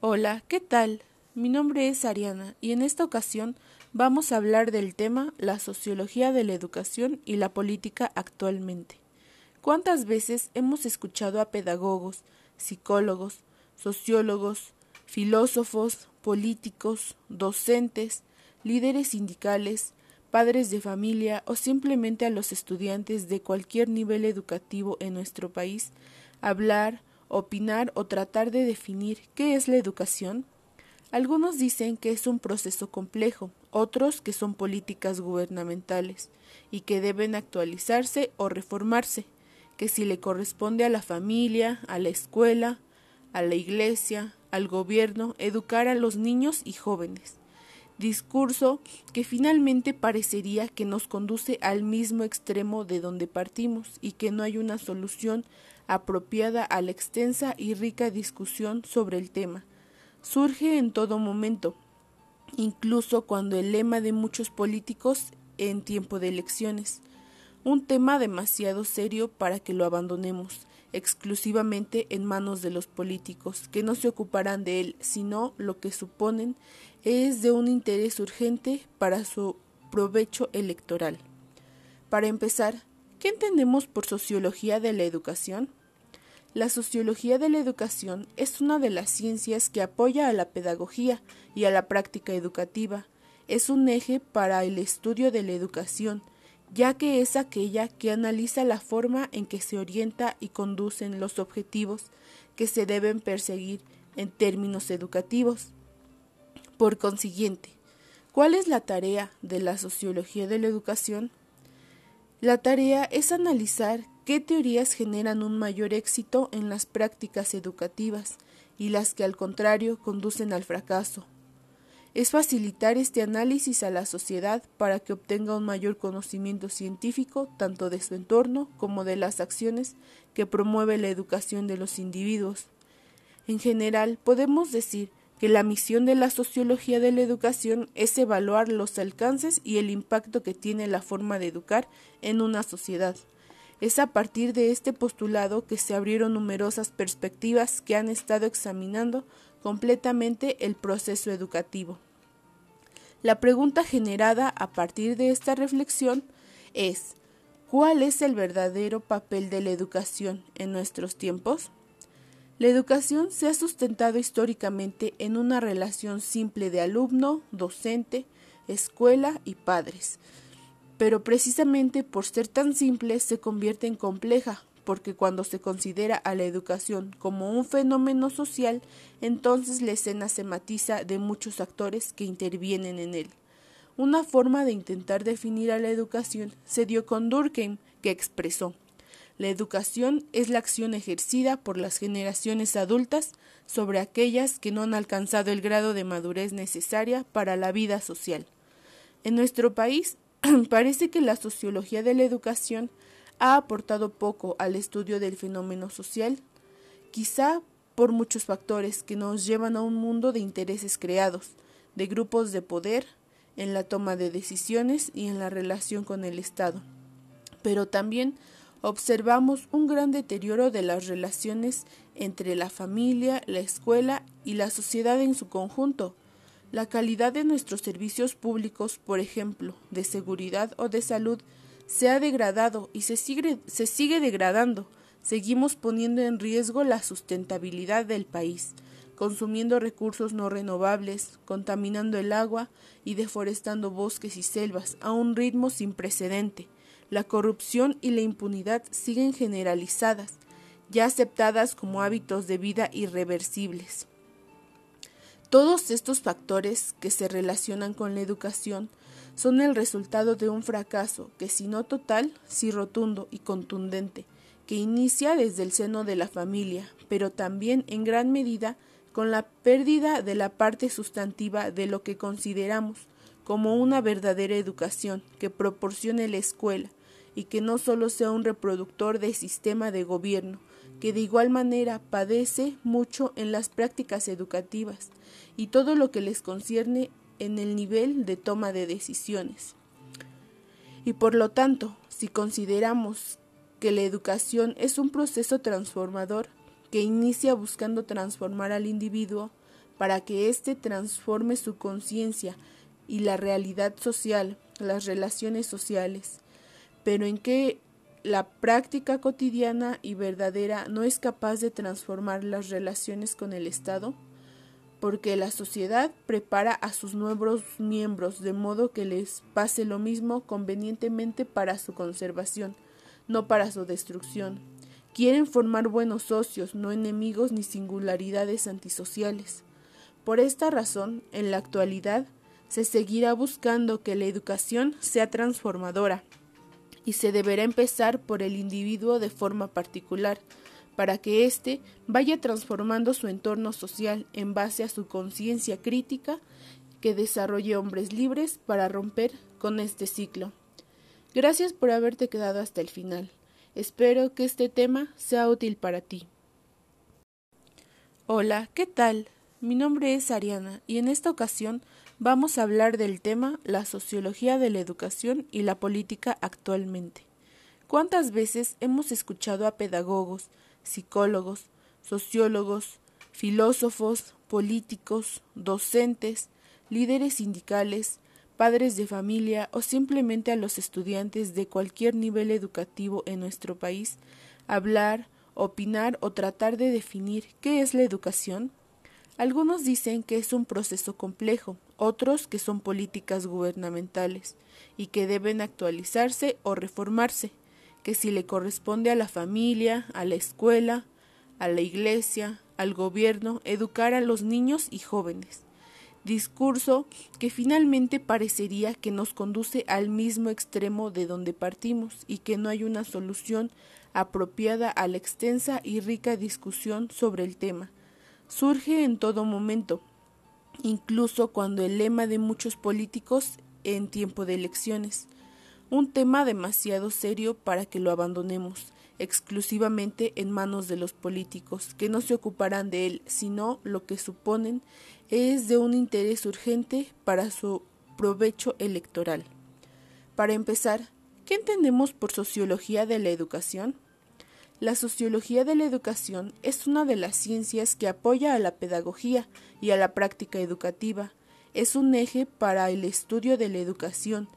Hola, ¿qué tal? Mi nombre es Ariana y en esta ocasión vamos a hablar del tema la sociología de la educación y la política actualmente. ¿Cuántas veces hemos escuchado a pedagogos, psicólogos, sociólogos, filósofos, políticos, docentes, líderes sindicales, padres de familia o simplemente a los estudiantes de cualquier nivel educativo en nuestro país hablar, opinar o tratar de definir qué es la educación? Algunos dicen que es un proceso complejo, otros que son políticas gubernamentales y que deben actualizarse o reformarse, que si le corresponde a la familia, a la escuela, a la iglesia, al gobierno, educar a los niños y jóvenes. Discurso que finalmente parecería que nos conduce al mismo extremo de donde partimos y que no hay una solución apropiada a la extensa y rica discusión sobre el tema. Surge en todo momento, incluso cuando el lema de muchos políticos en tiempo de elecciones, un tema demasiado serio para que lo abandonemos exclusivamente en manos de los políticos, que no se ocuparán de él, sino lo que suponen es de un interés urgente para su provecho electoral. Para empezar, ¿qué entendemos por sociología de la educación? La sociología de la educación es una de las ciencias que apoya a la pedagogía y a la práctica educativa. Es un eje para el estudio de la educación, ya que es aquella que analiza la forma en que se orienta y conducen los objetivos que se deben perseguir en términos educativos. Por consiguiente, ¿cuál es la tarea de la sociología de la educación? La tarea es analizar qué teorías generan un mayor éxito en las prácticas educativas y las que al contrario conducen al fracaso. Es facilitar este análisis a la sociedad para que obtenga un mayor conocimiento científico tanto de su entorno como de las acciones que promueve la educación de los individuos. En general, podemos decir que la misión de la sociología de la educación es evaluar los alcances y el impacto que tiene la forma de educar en una sociedad. Es a partir de este postulado que se abrieron numerosas perspectivas que han estado examinando completamente el proceso educativo. La pregunta generada a partir de esta reflexión es ¿cuál es el verdadero papel de la educación en nuestros tiempos? La educación se ha sustentado históricamente en una relación simple de alumno, docente, escuela y padres pero precisamente por ser tan simple se convierte en compleja, porque cuando se considera a la educación como un fenómeno social, entonces la escena se matiza de muchos actores que intervienen en él. Una forma de intentar definir a la educación se dio con Durkheim, que expresó la educación es la acción ejercida por las generaciones adultas sobre aquellas que no han alcanzado el grado de madurez necesaria para la vida social. En nuestro país Parece que la sociología de la educación ha aportado poco al estudio del fenómeno social, quizá por muchos factores que nos llevan a un mundo de intereses creados, de grupos de poder, en la toma de decisiones y en la relación con el Estado. Pero también observamos un gran deterioro de las relaciones entre la familia, la escuela y la sociedad en su conjunto, la calidad de nuestros servicios públicos, por ejemplo, de seguridad o de salud, se ha degradado y se sigue, degradando. Seguimos poniendo en riesgo la sustentabilidad del país, consumiendo recursos no renovables, contaminando el agua y deforestando bosques y selvas a un ritmo sin precedente. La corrupción y la impunidad siguen generalizadas, ya aceptadas como hábitos de vida irreversibles. Todos estos factores que se relacionan con la educación son el resultado de un fracaso que si no total, sí rotundo y contundente, que inicia desde el seno de la familia, pero también en gran medida con la pérdida de la parte sustantiva de lo que consideramos como una verdadera educación que proporcione la escuela y que no solo sea un reproductor del sistema de gobierno, que de igual manera padece mucho en las prácticas educativas y todo lo que les concierne en el nivel de toma de decisiones. Y por lo tanto, si consideramos que la educación es un proceso transformador que inicia buscando transformar al individuo, para que éste transforme su conciencia y la realidad social, las relaciones sociales, pero en que la práctica cotidiana y verdadera no es capaz de transformar las relaciones con el Estado, porque la sociedad prepara a sus nuevos miembros de modo que les pase lo mismo convenientemente para su conservación, no para su destrucción. Quieren formar buenos socios, no enemigos ni singularidades antisociales. Por esta razón, en la actualidad, se seguirá buscando que la educación sea transformadora, y se deberá empezar por el individuo de forma particular, para que éste vaya transformando su entorno social en base a su conciencia crítica que desarrolle hombres libres para romper con este ciclo. Gracias por haberte quedado hasta el final. Espero que este tema sea útil para ti. Hola, ¿qué tal? Mi nombre es Ariana y en esta ocasión vamos a hablar del tema la sociología de la educación y la política actualmente. ¿Cuántas veces hemos escuchado a pedagogos, psicólogos, sociólogos, filósofos, políticos, docentes, líderes sindicales, padres de familia o simplemente a los estudiantes de cualquier nivel educativo en nuestro país hablar, opinar o tratar de definir qué es la educación? Algunos dicen que es un proceso complejo, otros que son políticas gubernamentales y que deben actualizarse o reformarse que si le corresponde a la familia, a la escuela, a la iglesia, al gobierno, educar a los niños y jóvenes. Discurso que finalmente parecería que nos conduce al mismo extremo de donde partimos y que no hay una solución apropiada a la extensa y rica discusión sobre el tema. Surge en todo momento, incluso cuando el lema de muchos políticos en tiempo de elecciones un tema demasiado serio para que lo abandonemos exclusivamente en manos de los políticos, que no se ocuparán de él, sino lo que suponen es de un interés urgente para su provecho electoral. Para empezar, ¿qué entendemos por sociología de la educación? La sociología de la educación es una de las ciencias que apoya a la pedagogía y a la práctica educativa. Es un eje para el estudio de la educación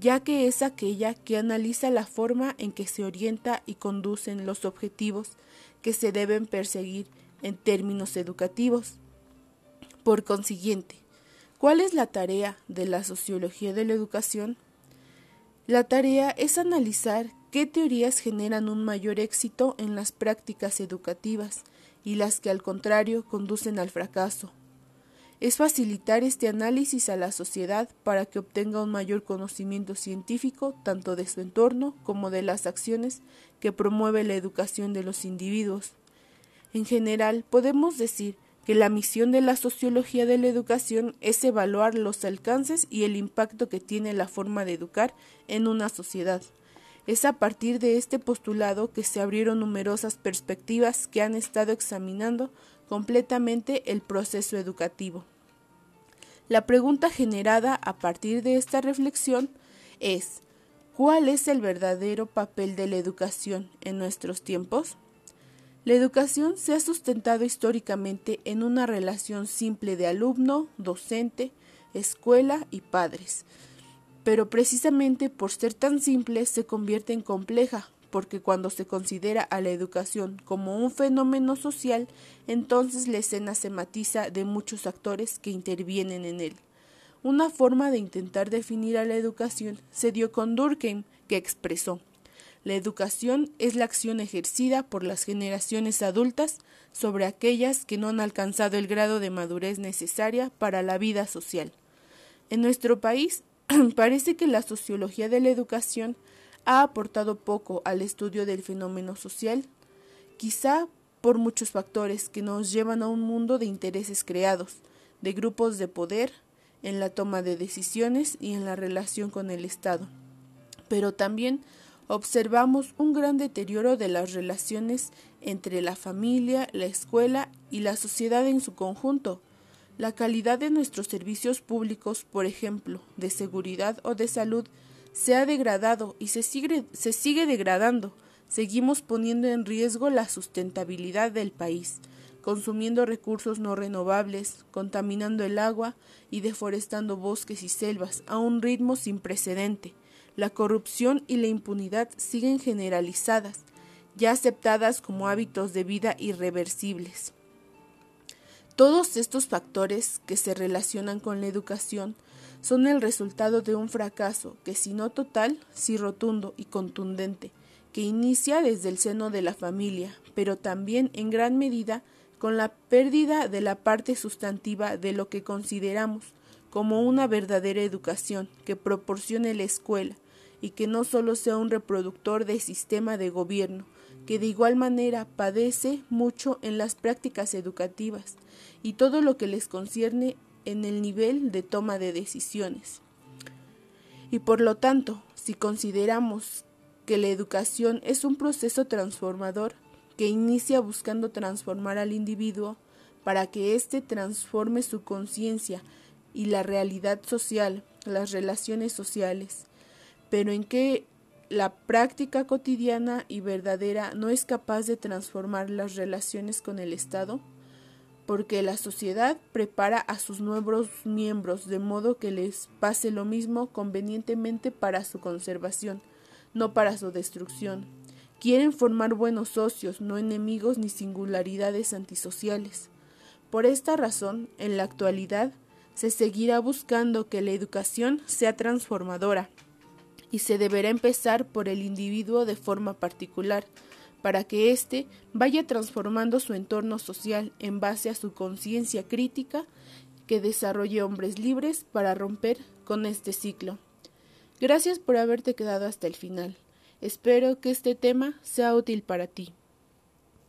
ya que es aquella que analiza la forma en que se orienta y conducen los objetivos que se deben perseguir en términos educativos. Por consiguiente, ¿cuál es la tarea de la sociología de la educación? La tarea es analizar qué teorías generan un mayor éxito en las prácticas educativas y las que al contrario conducen al fracaso, es facilitar este análisis a la sociedad para que obtenga un mayor conocimiento científico tanto de su entorno como de las acciones que promueve la educación de los individuos. En general, podemos decir que la misión de la sociología de la educación es evaluar los alcances y el impacto que tiene la forma de educar en una sociedad. Es a partir de este postulado que se abrieron numerosas perspectivas que han estado examinando completamente el proceso educativo. La pregunta generada a partir de esta reflexión es ¿cuál es el verdadero papel de la educación en nuestros tiempos? La educación se ha sustentado históricamente en una relación simple de alumno, docente, escuela y padres, pero precisamente por ser tan simple se convierte en compleja, porque cuando se considera a la educación como un fenómeno social, entonces la escena se matiza de muchos actores que intervienen en él. Una forma de intentar definir a la educación se dio con Durkheim, que expresó La educación es la acción ejercida por las generaciones adultas sobre aquellas que no han alcanzado el grado de madurez necesaria para la vida social. En nuestro país parece que la sociología de la educación ha aportado poco al estudio del fenómeno social, quizá por muchos factores que nos llevan a un mundo de intereses creados, de grupos de poder, en la toma de decisiones y en la relación con el Estado. Pero también observamos un gran deterioro de las relaciones entre la familia, la escuela y la sociedad en su conjunto. La calidad de nuestros servicios públicos, por ejemplo, de seguridad o de salud, se ha degradado y se sigue, degradando. Seguimos poniendo en riesgo la sustentabilidad del país, consumiendo recursos no renovables, contaminando el agua y deforestando bosques y selvas a un ritmo sin precedente. La corrupción y la impunidad siguen generalizadas, ya aceptadas como hábitos de vida irreversibles. Todos estos factores que se relacionan con la educación son el resultado de un fracaso que si no total, sí rotundo y contundente, que inicia desde el seno de la familia, pero también en gran medida con la pérdida de la parte sustantiva de lo que consideramos como una verdadera educación que proporcione la escuela y que no solo sea un reproductor del sistema de gobierno, que de igual manera padece mucho en las prácticas educativas y todo lo que les concierne en el nivel de toma de decisiones. Y por lo tanto, si consideramos que la educación es un proceso transformador que inicia buscando transformar al individuo para que éste transforme su conciencia y la realidad social, las relaciones sociales, pero en que la práctica cotidiana y verdadera no es capaz de transformar las relaciones con el Estado, porque la sociedad prepara a sus nuevos miembros de modo que les pase lo mismo convenientemente para su conservación, no para su destrucción. Quieren formar buenos socios, no enemigos ni singularidades antisociales. Por esta razón, en la actualidad, se seguirá buscando que la educación sea transformadora, y se deberá empezar por el individuo de forma particular, para que éste vaya transformando su entorno social en base a su conciencia crítica que desarrolle hombres libres para romper con este ciclo. Gracias por haberte quedado hasta el final. Espero que este tema sea útil para ti.